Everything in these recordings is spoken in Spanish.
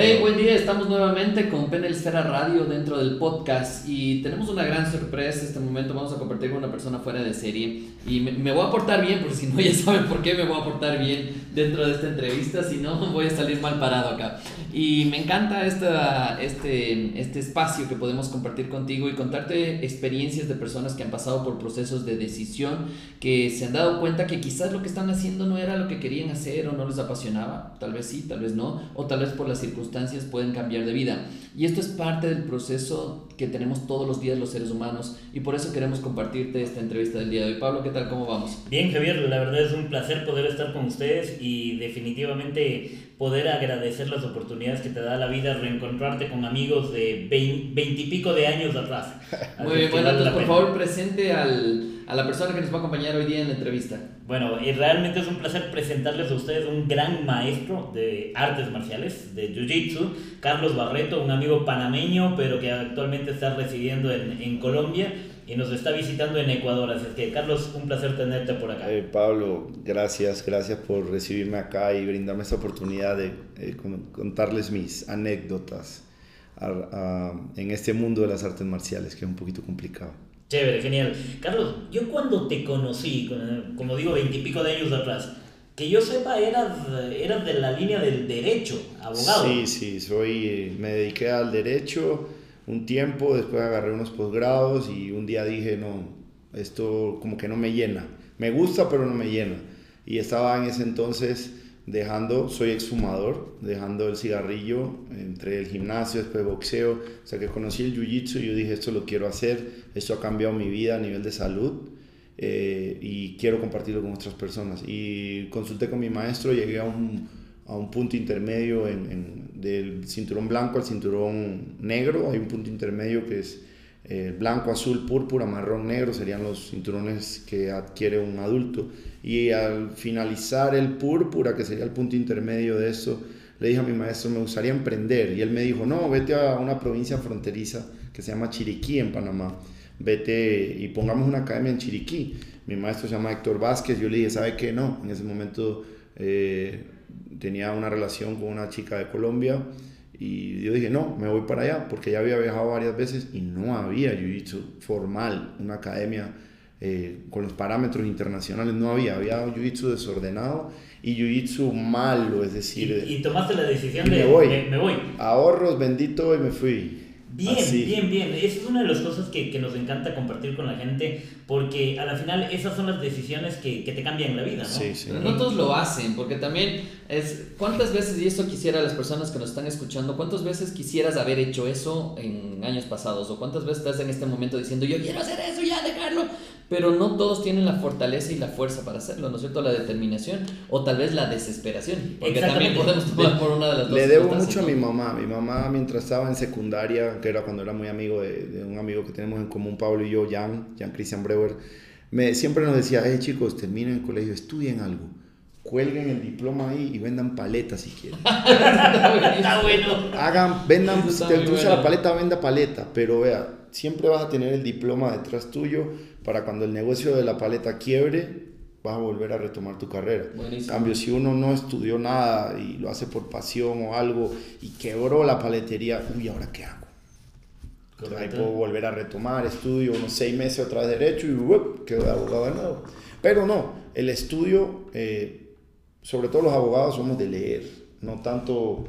Hey, buen día, estamos nuevamente con Penel Esfera Radio dentro del podcast y tenemos una gran sorpresa. Este momento vamos a compartir con una persona fuera de serie y me, voy a portar bien, porque si no ya saben por qué me voy a portar bien dentro de esta entrevista, si no voy a salir mal parado acá. Y me encanta esta, este, este espacio que podemos compartir contigo y contarte experiencias de personas que han pasado por procesos de decisión, que se han dado cuenta que quizás lo que están haciendo no era lo que querían hacer o no les apasionaba, tal vez sí, tal vez no, o tal vez por las circunstancias pueden cambiar de vida. Y esto es parte del proceso que tenemos todos los días los seres humanos y por eso queremos compartirte esta entrevista del día de hoy. Pablo, ¿qué tal? ¿Cómo vamos? Bien, Javier, la verdad es un placer poder estar con ustedes y definitivamente poder agradecer las oportunidades que te da la vida, reencontrarte con amigos de veintipico de años atrás. Muy bien, bueno, entonces por favor presente al, a la persona que nos va a acompañar hoy día en la entrevista. Bueno, y realmente es un placer presentarles a ustedes un gran maestro de artes marciales, de Jiu-Jitsu, Carlos Barreto, un amigo panameño, pero que actualmente está residiendo en, en Colombia y nos está visitando en Ecuador. Así que, Carlos, un placer tenerte por acá. Eh, Pablo, gracias, gracias por recibirme acá y brindarme esta oportunidad de eh, contarles mis anécdotas en este mundo de las artes marciales, que es un poquito complicado. Chévere, genial. Carlos, yo cuando te conocí, como digo, veintipico de años atrás, que yo sepa, eras, eras de la línea del derecho, abogado. Sí, sí, soy, me dediqué al derecho un tiempo, después agarré unos posgrados y un día dije, no, esto como que no me llena. Me gusta, pero no me llena. Y estaba en ese entonces dejando, soy exfumador, dejando el cigarrillo, entre el gimnasio, después boxeo, o sea que conocí el jiu-jitsu y yo dije, esto lo quiero hacer, esto ha cambiado mi vida a nivel de salud eh, y quiero compartirlo con otras personas. Y consulté con mi maestro, llegué a un, a un punto intermedio en, del cinturón blanco al cinturón negro, hay un punto intermedio que es eh, blanco, azul, púrpura, marrón, negro, serían los cinturones que adquiere un adulto. Y al finalizar el púrpura, que sería el punto intermedio de eso, le dije a mi maestro, me gustaría emprender. Y él me dijo, no, vete a una provincia fronteriza que se llama Chiriquí en Panamá. Vete y pongamos una academia en Chiriquí. Mi maestro se llama Héctor Vázquez. Yo le dije, ¿sabe qué? No. En ese momento eh, tenía una relación con una chica de Colombia y yo dije, no, me voy para allá, porque ya había viajado varias veces y no había jiu-jitsu formal, una academia eh, con los parámetros internacionales, no había, había jiu-jitsu desordenado y jiu-jitsu malo, es decir... Y, tomaste la decisión de, me voy, me, voy. Ahorros, bendito, y me fui. Bien, bien, bien. Esa es una de las cosas que, que, nos encanta compartir con la gente, porque a la final esas son las decisiones que, que te cambian la vida, ¿no? Sí, sí. no todos lo hacen, porque también es, ¿cuántas veces, y esto quisiera las personas que nos están escuchando, cuántas veces quisieras haber hecho eso en años pasados? ¿O cuántas veces estás en este momento diciendo, yo quiero hacer eso, ya dejarlo? Pero no todos tienen la fortaleza y la fuerza para hacerlo, ¿no es cierto? La determinación o tal vez la desesperación, porque también podemos tomar por una de las dos. Le debo mucho a mi mamá, mi mamá mientras estaba en secundaria, que era cuando era muy amigo de, un amigo que tenemos en común, Pablo y yo, Jan, Jan Christian Breuer, me, siempre nos decía, hey chicos, terminen el colegio, estudien algo cuelguen el diploma ahí y vendan paletas si quieren. Está bueno. Hagan, vendan, si te gusta la paleta, venda paleta, pero vea, siempre vas a tener el diploma detrás tuyo para cuando el negocio de la paleta quiebre, vas a volver a retomar tu carrera. En cambio, si uno no estudió nada y lo hace por pasión o algo y quebró la paletería, uy, ¿ahora qué hago? ahí puedo volver a retomar, estudio unos seis meses otra vez derecho y quedo de abogado de nuevo. Pero no, el estudio, eh, sobre todo los abogados somos de leer, no tanto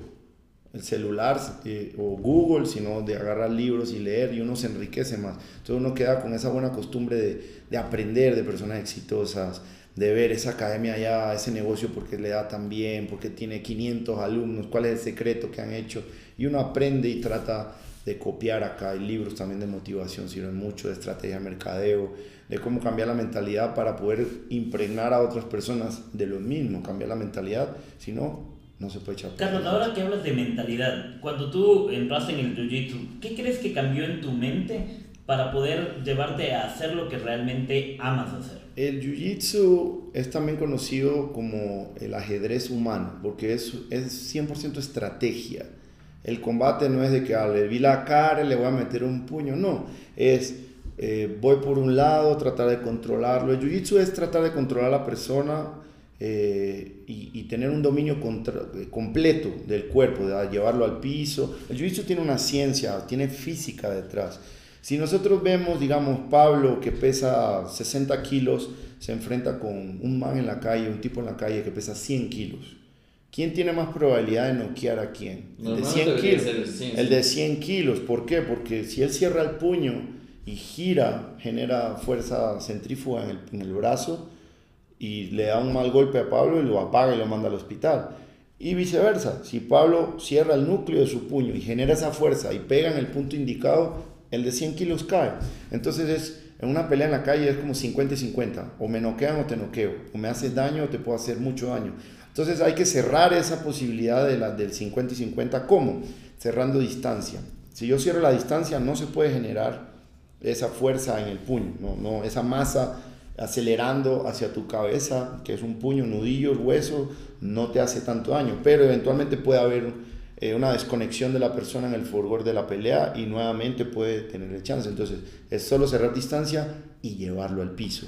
el celular eh, o Google, sino de agarrar libros y leer y uno se enriquece más. Entonces uno queda con esa buena costumbre de, de aprender de personas exitosas, de ver esa academia ya, ese negocio porque le da tan bien, porque tiene 500 alumnos, cuál es el secreto que han hecho. Y uno aprende y trata de copiar acá. Hay libros también de motivación, sirven mucho de estrategia de mercadeo, de cómo cambiar la mentalidad para poder impregnar a otras personas de lo mismo, cambiar la mentalidad, si no, no se puede echar. Carlos, ahora que hablas de mentalidad, cuando tú entraste en el Jiu-Jitsu, ¿qué crees que cambió en tu mente para poder llevarte a hacer lo que realmente amas hacer? El Jiu-Jitsu es también conocido como el ajedrez humano, porque es, es 100% estrategia. El combate no es de que ah, le vi la cara le voy a meter un puño, no. Es eh, voy por un lado, tratar de controlarlo. El Jiu-Jitsu es tratar de controlar a la persona eh, y, tener un dominio eh, completo del cuerpo, de llevarlo al piso. El jiu-jitsu tiene una ciencia, tiene física detrás. Si nosotros vemos, digamos, Pablo que pesa 60 kilos, se enfrenta con un man en la calle, un tipo en la calle que pesa 100 kilos. ¿Quién tiene más probabilidad de noquear a quién? El de 100 kilos. El, de 100 kilos. ¿Por qué? Porque si él cierra el puño y gira, genera fuerza centrífuga en el, en el brazo y le da un mal golpe a Pablo y lo apaga y lo manda al hospital. Y viceversa, si Pablo cierra el núcleo de su puño y genera esa fuerza y pega en el punto indicado, el de 100 kilos cae. Entonces es, en una pelea en la calle es como 50 y 50, o me noquean o te noqueo, o me haces daño o te puedo hacer mucho daño. Entonces hay que cerrar esa posibilidad de la, del 50 y 50. ¿Cómo? Cerrando distancia. Si yo cierro la distancia no se puede generar esa fuerza en el puño, no, no, esa masa acelerando hacia tu cabeza, que es un puño, nudillo, hueso, no te hace tanto daño, pero eventualmente puede haber eh, una desconexión de la persona en el furgor de la pelea y nuevamente puede tener el chance. Entonces es solo cerrar distancia y llevarlo al piso.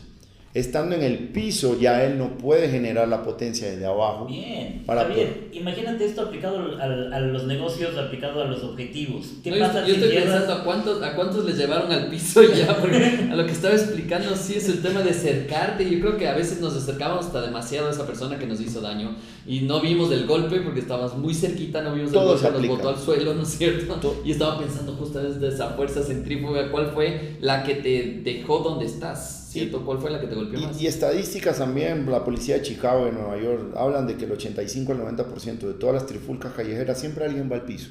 Estando en el piso, ya él no puede generar la potencia desde abajo. Bien, para bien. Imagínate esto aplicado a, los negocios, aplicado a los objetivos. ¿Qué pasa yo, estoy pensando a cuántos, a cuántos les llevaron al piso ya, porque a lo que estaba explicando sí es el tema de acercarte. Yo creo que a veces nos acercábamos hasta demasiado a esa persona que nos hizo daño y no vimos el golpe porque estábamos muy cerquita, no vimos el golpe, nos botó al suelo, ¿no es cierto? Y estaba pensando justo desde esa fuerza centrífuga, ¿cuál fue la que te dejó donde estás? ¿Cierto? ¿Cuál fue la que te golpeó más? Y, estadísticas también, la policía de Chicago y Nueva York hablan de que el 85 al 90% de todas las trifulcas callejeras siempre alguien va al piso.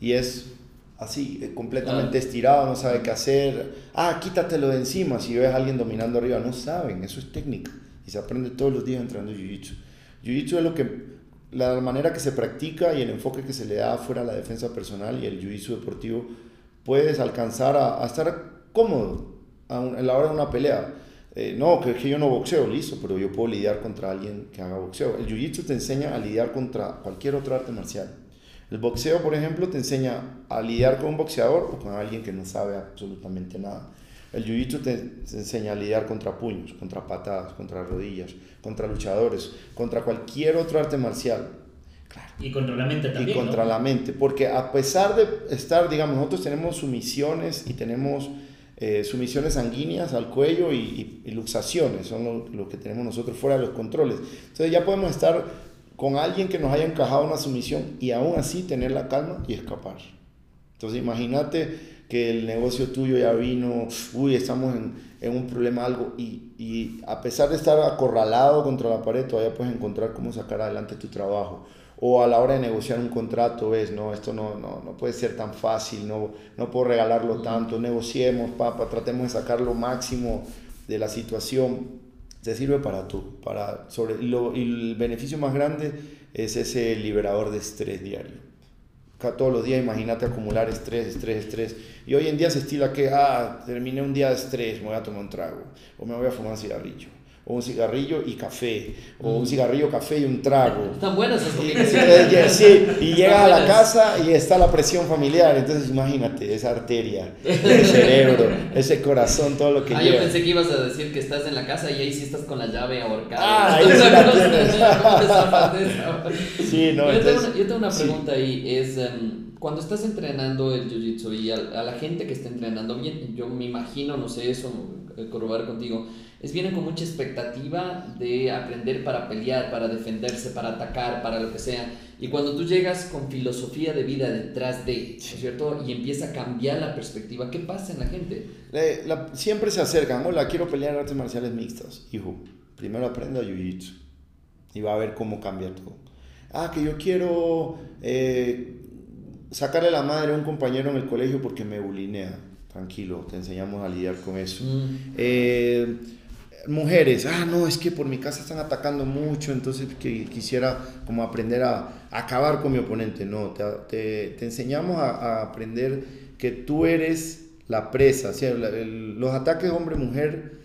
Y es así, eh, completamente estirado, no sabe qué hacer. Ah, quítatelo de encima si ves a alguien dominando arriba. No saben, eso es técnica. Y se aprende todos los días entrando Jiu-Jitsu. Jiu-Jitsu es lo que, la manera que se practica y el enfoque que se le da fuera a la defensa personal y el Jiu-Jitsu deportivo, puedes alcanzar a, a estar cómodo a, la hora de una pelea. Eh, no, que, que yo no boxeo, listo, pero yo puedo lidiar contra alguien que haga boxeo. El jiu-jitsu te enseña a lidiar contra cualquier otro arte marcial. El boxeo, por ejemplo, te enseña a lidiar con un boxeador o con alguien que no sabe absolutamente nada. El jiu-jitsu te, enseña a lidiar contra puños, contra patadas, contra rodillas, contra luchadores, contra cualquier otro arte marcial. Claro. Y contra la mente también. Y contra la mente, porque a pesar de estar, digamos, nosotros tenemos sumisiones y tenemos eh, sumisiones sanguíneas al cuello y, luxaciones, son lo, que tenemos nosotros fuera de los controles. Entonces ya podemos estar con alguien que nos haya encajado una sumisión y aún así tener la calma y escapar. Entonces imagínate que el negocio tuyo ya vino, uy, estamos en, en un problema, algo, y, y a pesar de estar acorralado contra la pared, todavía puedes encontrar cómo sacar adelante tu trabajo o a la hora de negociar un contrato ves, no, esto no, no, no puede ser tan fácil, no, no puedo regalarlo tanto, negociemos, papá, tratemos de sacar lo máximo de la situación. Te sirve para tú, para sobre, lo, y el beneficio más grande es ese liberador de estrés diario. Todos los días imagínate acumular estrés, estrés, estrés. Y hoy en día se estila que, ah, terminé un día de estrés, me voy a tomar un trago o me voy a fumar un cigarrillo o un cigarrillo y café, o un mm. cigarrillo, café y un trago. Están buenas esas combinaciones. Sí, y llegas a la casa y está la presión familiar, entonces imagínate esa arteria, el cerebro, ese corazón, todo lo que ah, yo pensé que ibas a decir que estás en la casa y ahí sí estás con la llave ahorcada. Ah, ahí sí la tienes. sí, no, yo, tengo una, yo tengo una pregunta ahí, es... Em, cuando estás entrenando el jiu-jitsu y a, a, la gente que está entrenando bien, yo me imagino, no sé, eso, corroborar contigo, es vienen con mucha expectativa de aprender para pelear, para defenderse, para atacar, para lo que sea. Y cuando tú llegas con filosofía de vida detrás de, cierto? Y empieza a cambiar la perspectiva, ¿qué pasa en la gente? siempre se acercan, hola, quiero pelear artes marciales mixtas. Hijo, primero aprenda jiu-jitsu y va a ver cómo cambia todo. Ah, que yo quiero eh, sacarle la madre a un compañero en el colegio porque me bulinea. Tranquilo, te enseñamos a lidiar con eso. Mm. Eh, mujeres, ah, no, es que por mi casa están atacando mucho, entonces que quisiera como aprender a, acabar con mi oponente. No, te, te, enseñamos a, aprender que tú eres la presa. los ataques hombre-mujer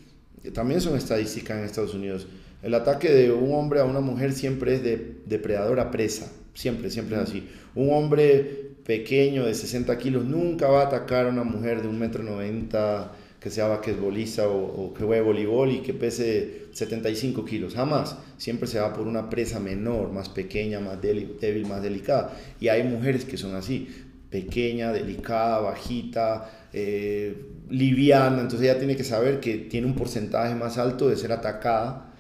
también son estadísticas en Estados Unidos. El ataque de un hombre a una mujer siempre es de depredador a presa, siempre, siempre es así. Un hombre pequeño de 60 kilos nunca va a atacar a una mujer de un metro 90 que sea basquetbolista o, o que juegue voleibol y que pese 75 kilos, jamás. Siempre se va por una presa menor, más pequeña, más débil, más delicada. Y hay mujeres que son así, pequeña, delicada, bajita, eh, liviana, entonces ella tiene que saber que tiene un porcentaje más alto de ser atacada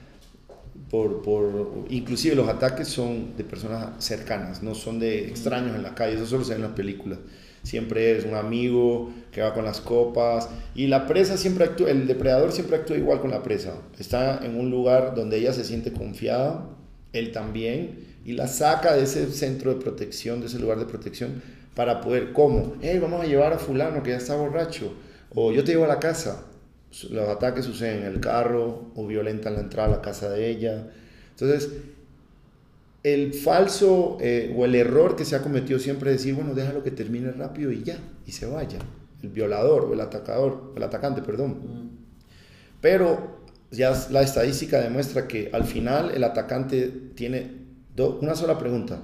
por, por, inclusive los ataques son de personas cercanas, no son de extraños en la calle, eso solo se ve en las películas. Siempre es un amigo que va con las copas y la presa siempre actúa, el depredador siempre actúa igual con la presa. Está en un lugar donde ella se siente confiada, él también, y la saca de ese centro de protección, de ese lugar de protección, para poder, ¿cómo? Hey, vamos a llevar a fulano que ya está borracho, o yo te llevo a la casa. Los ataques suceden en el carro o violentan la entrada a la casa de ella. Entonces, el falso eh, o el error que se ha cometido siempre es decir, bueno, déjalo que termine rápido y ya, y se vaya. El violador o el atacador, el atacante, perdón. Mm. Pero ya la estadística demuestra que al final el atacante tiene una sola pregunta.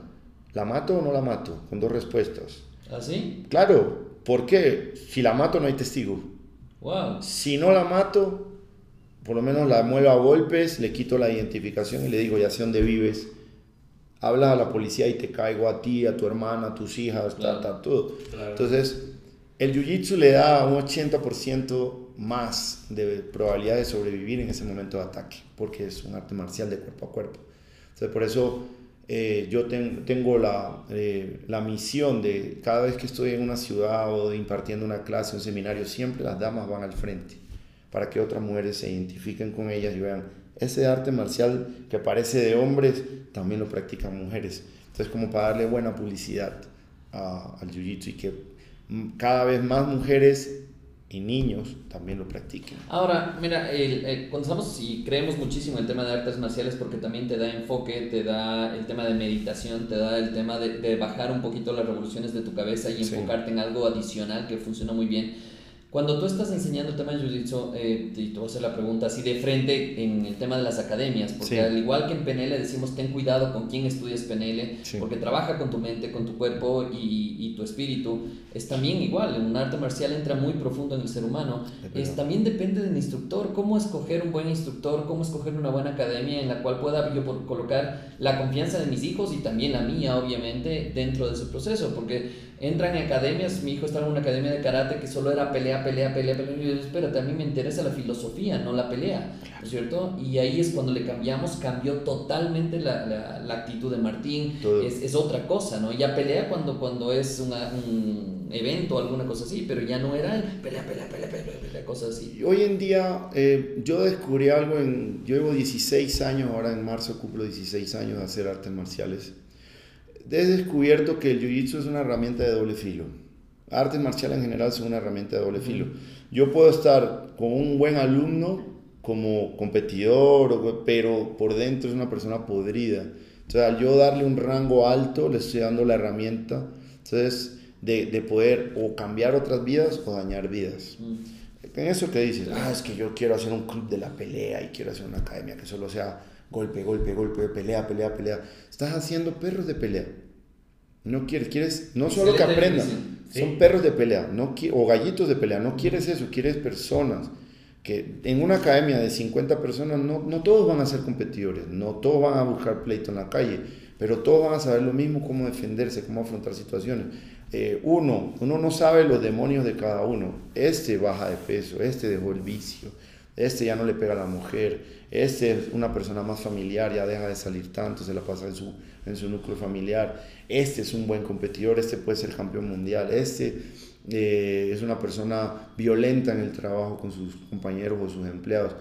¿La mato o no la mato? Con dos respuestas. ¿Así? ¿Ah, claro. ¿Por qué? Si la mato no hay testigo. Wow. Si no la mato, por lo menos la muevo a golpes, le quito la identificación y le digo, ya sé dónde vives hablas a la policía y te caigo a ti, a tu hermana, a tus hijas, todo. Entonces, el jiu-jitsu le da un 80% más de probabilidad de sobrevivir en ese momento de ataque, porque es un arte marcial de cuerpo a cuerpo. Entonces, por eso eh, yo tengo la, eh, la misión de cada vez que estoy en una ciudad o impartiendo una clase, un seminario, siempre las damas van al frente para que otras mujeres se identifiquen con ellas y vean, ese arte marcial que parece de hombres, también lo practican mujeres. Entonces, como para darle buena publicidad al jiu-jitsu y que cada vez más mujeres y niños también lo practiquen. Ahora, mira, el, cuando estamos y creemos muchísimo en el tema de artes marciales porque también te da enfoque, te da el tema de meditación, te da el tema de, bajar un poquito las revoluciones de tu cabeza y enfocarte en algo adicional que funciona muy bien cuando tú estás enseñando el tema de Jiu-Jitsu, eh, y te voy a hacer la pregunta así de frente en el tema de las academias, porque al igual que en PNL decimos ten cuidado con quién estudias PNL, porque trabaja con tu mente, con tu cuerpo y, y, tu espíritu, es también igual, en un arte marcial entra muy profundo en el ser humano, es, también depende del instructor, cómo escoger un buen instructor, cómo escoger una buena academia en la cual pueda yo colocar la confianza de mis hijos y también la mía, obviamente, dentro de ese proceso, porque entran en academias, mi hijo estaba en una academia de karate que solo era pelea, pelea, pelea, pelea, y yo digo, espérate, a mí me interesa la filosofía, no la pelea, ¿no es cierto? Y ahí es cuando le cambiamos, cambió totalmente la, la, la actitud de Martín, es, es, otra cosa, ¿no? Ya pelea cuando, cuando es una, un evento, alguna cosa así, pero ya no era pelea, pelea, pelea, pelea, pelea, cosas así. Hoy en día eh, yo descubrí algo en, yo llevo 16 años, ahora en marzo cumplo 16 años de hacer artes marciales he descubierto que el jiu-jitsu es una herramienta de doble filo. Artes marciales en general son una herramienta de doble filo. Yo puedo estar con un buen alumno como competidor, pero por dentro es una persona podrida. Entonces, al yo darle un rango alto, le estoy dando la herramienta entonces, de, de poder o cambiar otras vidas o dañar vidas. En eso que dices, ah, es que yo quiero hacer un club de la pelea y quiero hacer una academia que solo sea golpe, golpe, golpe, pelea, pelea, pelea. Estás haciendo perros de pelea. No quieres, quieres no solo que aprendan, son perros de pelea, no o gallitos de pelea, no quieres eso, quieres personas que en una academia de 50 personas no, no todos van a ser competidores, no todos van a buscar pleito en la calle, pero todos van a saber lo mismo, cómo defenderse, cómo afrontar situaciones. Eh, uno, uno no sabe los demonios de cada uno. Este baja de peso, este dejó el vicio, este ya no le pega a la mujer, este es una persona más familiar, ya deja de salir tanto, se la pasa en su, en su núcleo familiar, este es un buen competidor, este puede ser campeón mundial, este eh, es una persona violenta en el trabajo con sus compañeros o sus empleados.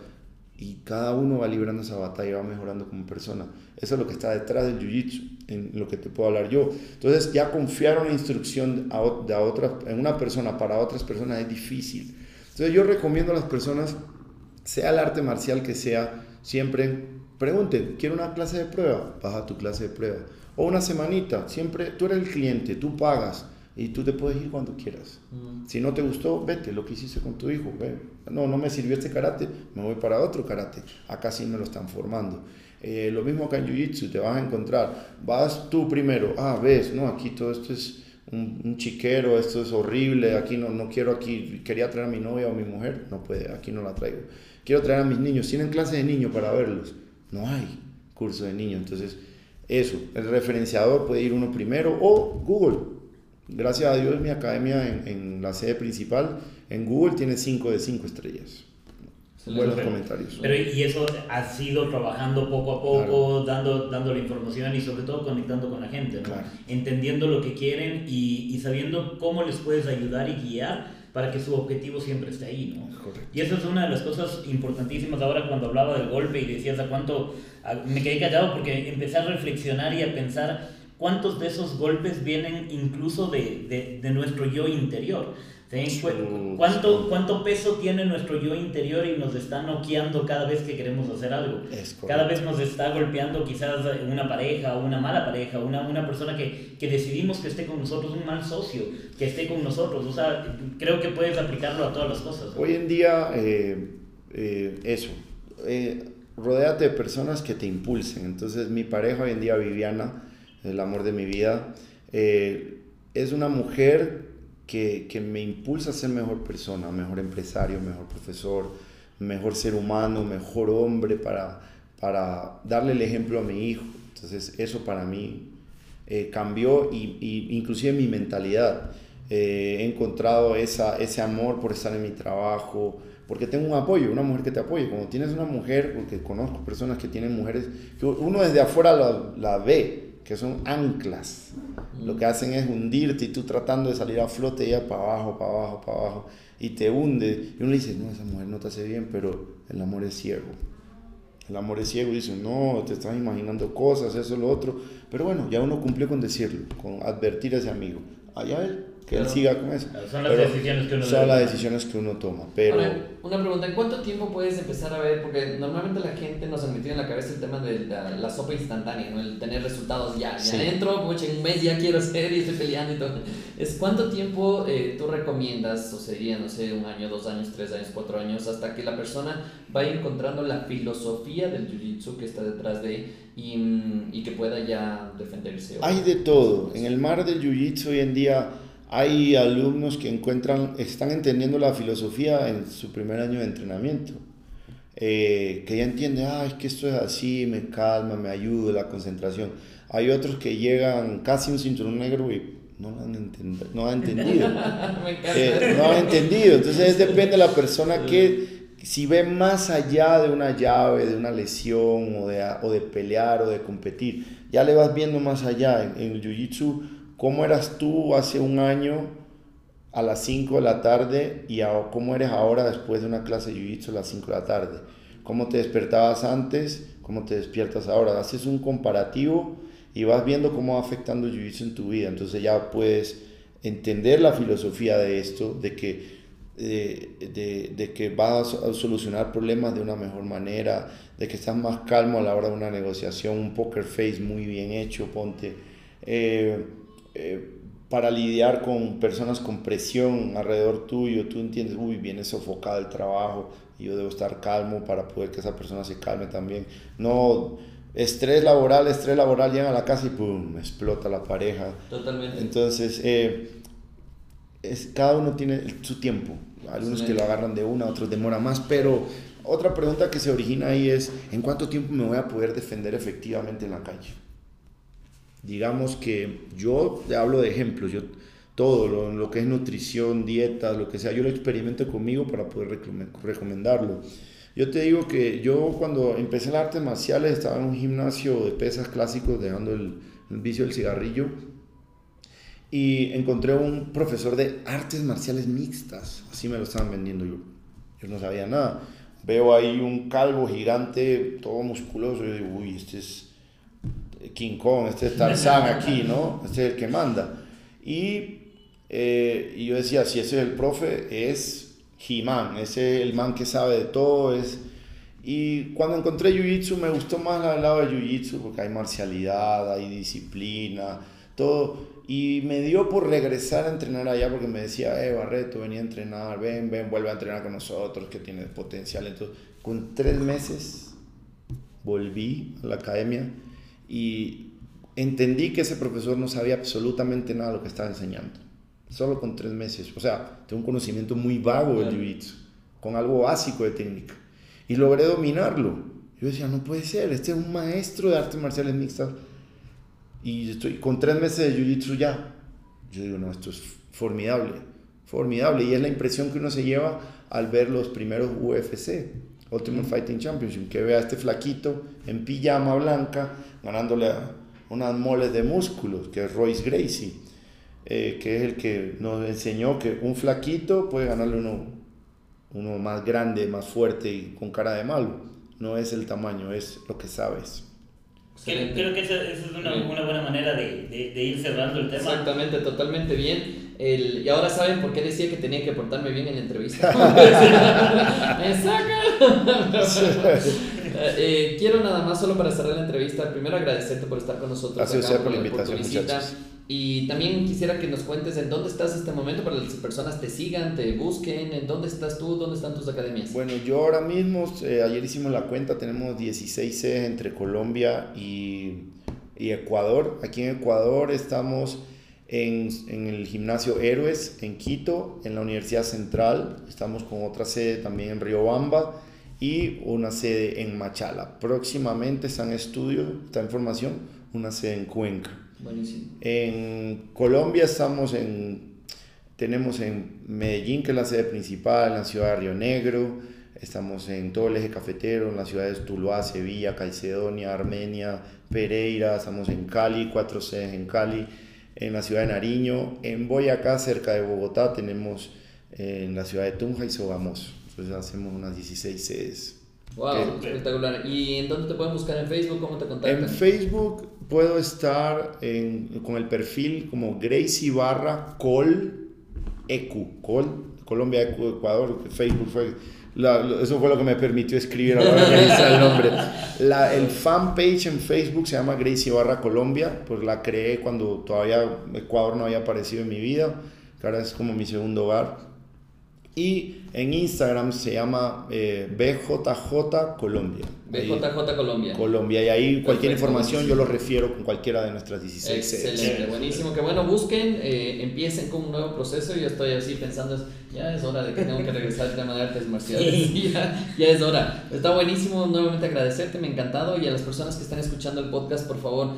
Y cada uno va librando esa batalla y va mejorando como persona. Eso es lo que está detrás del jiu-jitsu, en lo que te puedo hablar yo. Entonces, ya confiar una instrucción a, a otra, en una persona para otras personas es difícil. Entonces, yo recomiendo a las personas sea el arte marcial que sea, siempre pregunten, ¿quiero una clase de prueba? Baja tu clase de prueba. O una semanita, siempre tú eres el cliente, tú pagas y tú te puedes ir cuando quieras. Mm. Si no te gustó, vete, lo que hiciste con tu hijo. No, no me sirvió este karate, me voy para otro karate. Acá sí me lo están formando. Eh, lo mismo acá en Jiu-Jitsu, te vas a encontrar, vas tú primero, ah, ves, no, aquí todo esto es un, un, chiquero, esto es horrible, aquí no, no quiero aquí, quería traer a mi novia o a mi mujer, no puede, aquí no la traigo. Quiero traer a mis niños, tienen clase de niños para verlos, no hay curso de niños, entonces eso, el referenciador puede ir uno primero o Google. Gracias a Dios mi academia en, en la sede principal, en Google tiene 5 de 5 estrellas. Buenos comentarios. Pero y eso ha sido trabajando poco a poco, dando, dando la información y sobre todo conectando con la gente, ¿no? entendiendo lo que quieren y, y, sabiendo cómo les puedes ayudar y guiar para que su objetivo siempre esté ahí. ¿no? Y eso es una de las cosas importantísimas ahora cuando hablaba del golpe y decías a cuánto, me quedé callado porque empecé a reflexionar y a pensar cuántos de esos golpes vienen incluso de, de, de nuestro yo interior. ¿Cuánto, ¿Cuánto peso tiene nuestro yo interior y nos está noqueando cada vez que queremos hacer algo? cada vez nos está golpeando quizás una pareja, una mala pareja, una, una persona que, que, decidimos que esté con nosotros, un mal socio, que esté con nosotros. O sea, creo que puedes aplicarlo a todas las cosas. Hoy en día, eh, eh, eso, eh, rodéate de personas que te impulsen. Entonces, mi pareja hoy en día, Viviana, el amor de mi vida, eh, es una mujer que, me impulsa a ser mejor persona, mejor empresario, mejor profesor, mejor ser humano, mejor hombre para, para darle el ejemplo a mi hijo. Entonces eso para mí eh, cambió y, inclusive mi mentalidad. Eh, he encontrado esa, ese amor por estar en mi trabajo, porque tengo un apoyo, una mujer que te apoye. Cuando tienes una mujer, porque conozco personas que tienen mujeres, que uno desde afuera la ve, que son anclas. Lo que hacen es hundirte y tú tratando de salir a flote ella para abajo, para abajo, para abajo y te hunde. Y uno dice, no, esa mujer no te hace bien, pero el amor es ciego. El amor es ciego y dice, no, te estás imaginando cosas, eso, lo otro. Pero bueno, ya uno cumplió con decirlo, con advertir a ese amigo. Allá él, que él siga con eso. Son las decisiones que uno Son las decisiones que uno toma. Pero... una pregunta, ¿en cuánto tiempo puedes empezar a ver? Porque normalmente la gente nos ha metido en la cabeza el tema de la, la sopa instantánea, ¿no? El tener resultados ya. Ya sí. entro, pucha, en un mes ya quiero ser y estoy peleando y todo. Es, ¿Cuánto tiempo eh, tú recomiendas, o sería, no sé, un año, dos años, tres años, cuatro años, hasta que la persona vaya encontrando la filosofía del jiu-jitsu que está detrás de y, y que pueda ya defenderse? Hay de todo. En el mar del jiu-jitsu hoy en día hay alumnos que encuentran, están entendiendo la filosofía en su primer año de entrenamiento, eh, que ya entienden, ah, es que esto es así, me calma, me ayuda, la concentración. Hay otros que llegan casi un cinturón negro y no lo han, entend no han entendido. eh, no han entendido. Entonces depende de la persona que, si ve más allá de una llave, de una lesión, o de, o de pelear, o de competir, ya le vas viendo más allá. En, en el Jiu-Jitsu cómo eras tú hace un año a las 5 de la tarde y a, cómo eres ahora después de una clase de jiu-jitsu a las 5 de la tarde. Cómo te despertabas antes, cómo te despiertas ahora. Haces un comparativo y vas viendo cómo va afectando el jiu-jitsu en tu vida. Entonces ya puedes entender la filosofía de esto, de que, de, de, de, que vas a solucionar problemas de una mejor manera, de que estás más calmo a la hora de una negociación, un poker face muy bien hecho, ponte. Eh, eh, para lidiar con personas con presión alrededor tuyo, tú entiendes, uy, viene sofocado el trabajo, y yo debo estar calmo para poder que esa persona se calme también. No, estrés laboral, estrés laboral, llegan a la casa y pum, explota la pareja. Totalmente. Entonces, eh, es, cada uno tiene su tiempo. Algunos que lo agarran de una, otros demora más, pero otra pregunta que se origina ahí es, ¿en cuánto tiempo me voy a poder defender efectivamente en la calle? Digamos que yo hablo de ejemplos, yo todo lo, lo, que es nutrición, dieta, lo que sea, yo lo experimento conmigo para poder recomendarlo. Yo te digo que yo cuando empecé en artes marciales estaba en un gimnasio de pesas clásicos dejando el, el vicio del cigarrillo y encontré un profesor de artes marciales mixtas, así me lo estaban vendiendo yo. Yo no sabía nada. Veo ahí un calvo gigante, todo musculoso, y digo, uy, este es King Kong, este es Tarzán aquí, ¿no? Este es el que manda. Y, eh, y yo decía, si ese es el profe, es He-Man, ese es el man que sabe de todo. Es... Y cuando encontré Jiu-Jitsu me gustó más el lado de Jiu-Jitsu porque hay marcialidad, hay disciplina, todo. Y me dio por regresar a entrenar allá porque me decía, eh, Barreto, venía a entrenar, ven, ven, vuelve a entrenar con nosotros, que tiene potencial. Entonces, con tres meses volví a la academia y entendí que ese profesor no sabía absolutamente nada de lo que estaba enseñando. Solo con tres meses. O sea, tengo un conocimiento muy vago del jiu-jitsu, con algo básico de técnica. Y logré dominarlo. Yo decía, no puede ser, este es un maestro de artes marciales mixtas. Y estoy con tres meses de jiu-jitsu ya. Yo digo, no, esto es formidable, formidable. Y es la impresión que uno se lleva al ver los primeros UFC, Ultimate Fighting Championship, que vea a este flaquito en pijama blanca ganándole a unas moles de músculos, que es Royce Gracie, eh, que es el que nos enseñó que un flaquito puede ganarle uno, uno más grande, más fuerte y con cara de malo. No es el tamaño, es lo que sabes. Creo, creo, que esa, esa es una, una, buena manera de, de, de, ir cerrando el tema. Exactamente, totalmente bien. El, y ahora saben por qué decía que tenía que portarme bien en la entrevista. ¡Me saca! eh, quiero nada más, solo para cerrar la entrevista, primero agradecerte por estar con nosotros. Gracias acá, por la invitación, por muchachos. Y también quisiera que nos cuentes en dónde estás en este momento para que las personas te sigan, te busquen, en dónde estás tú, dónde están tus academias. Bueno, yo ahora mismo, eh, ayer hicimos la cuenta, tenemos 16 sedes entre Colombia y, y, Ecuador. Aquí en Ecuador estamos en, en, el gimnasio Héroes en Quito, en la Universidad Central, estamos con otra sede también en Riobamba y una sede en Machala. Próximamente están estudios, está en formación, una sede en Cuenca. Buenísimo. En Colombia estamos en, tenemos en Medellín, que es la sede principal, en la ciudad de Río Negro, estamos en todo el eje cafetero, en las ciudades Tuluá, Sevilla, Caicedonia, Armenia, Pereira, estamos en Cali, cuatro sedes en Cali, en la ciudad de Nariño, en Boyacá, cerca de Bogotá, tenemos en la ciudad de Tunja y Sogamoso. Entonces hacemos unas 16 sedes. Wow, espectacular. ¿Y en dónde te pueden buscar en Facebook? ¿Cómo te contactan? En Facebook puedo estar en, con el perfil como Gracie Barra Col Ecu, Col, Colombia Ecu, Ecuador, Facebook fue, la, eso fue lo que me permitió escribir a la hora que el nombre. La, el fanpage en Facebook se llama Gracie Barra Colombia, pues la creé cuando todavía Ecuador no había aparecido en mi vida, que ahora es como mi segundo hogar. Y en Instagram se llama eh, BJJ Colombia. BJJ Colombia. Colombia. Y ahí cualquier Perfecto, información yo lo refiero con cualquiera de nuestras 16 Excelente, sedes. buenísimo. Que bueno, busquen, eh, empiecen con un nuevo proceso. Yo estoy así pensando, ya es hora de que tengo que regresar al tema de artes marciales. ya, ya es hora. Está buenísimo nuevamente agradecerte, me ha encantado. Y a las personas que están escuchando el podcast, por favor,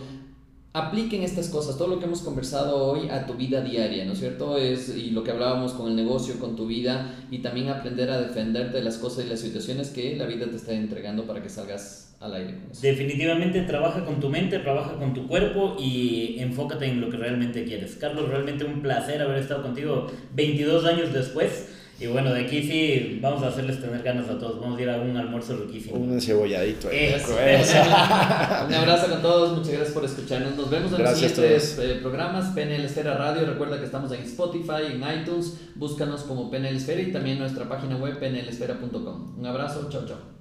apliquen estas cosas, todo lo que hemos conversado hoy a tu vida diaria, ¿no es cierto? Es, y lo que hablábamos con el negocio, con tu vida, y también aprender a defenderte de las cosas y las situaciones que la vida te está entregando para que salgas al aire. Definitivamente trabaja con tu mente, trabaja con tu cuerpo y enfócate en lo que realmente quieres. Carlos, realmente un placer haber estado contigo 22 años después. Y bueno, de sí vamos a hacerles tener ganas a todos. Vamos a ir a un almuerzo riquísimo. Un cebolladito. Ahí. Eso. un abrazo con todos. Muchas gracias por escucharnos. Nos vemos en gracias los siguientes eh, programas. PNL Esfera Radio. Recuerda que estamos en Spotify, en iTunes. Búscanos como PNL Esfera y también nuestra página web pnlesfera.com. Un abrazo. Chao, chao.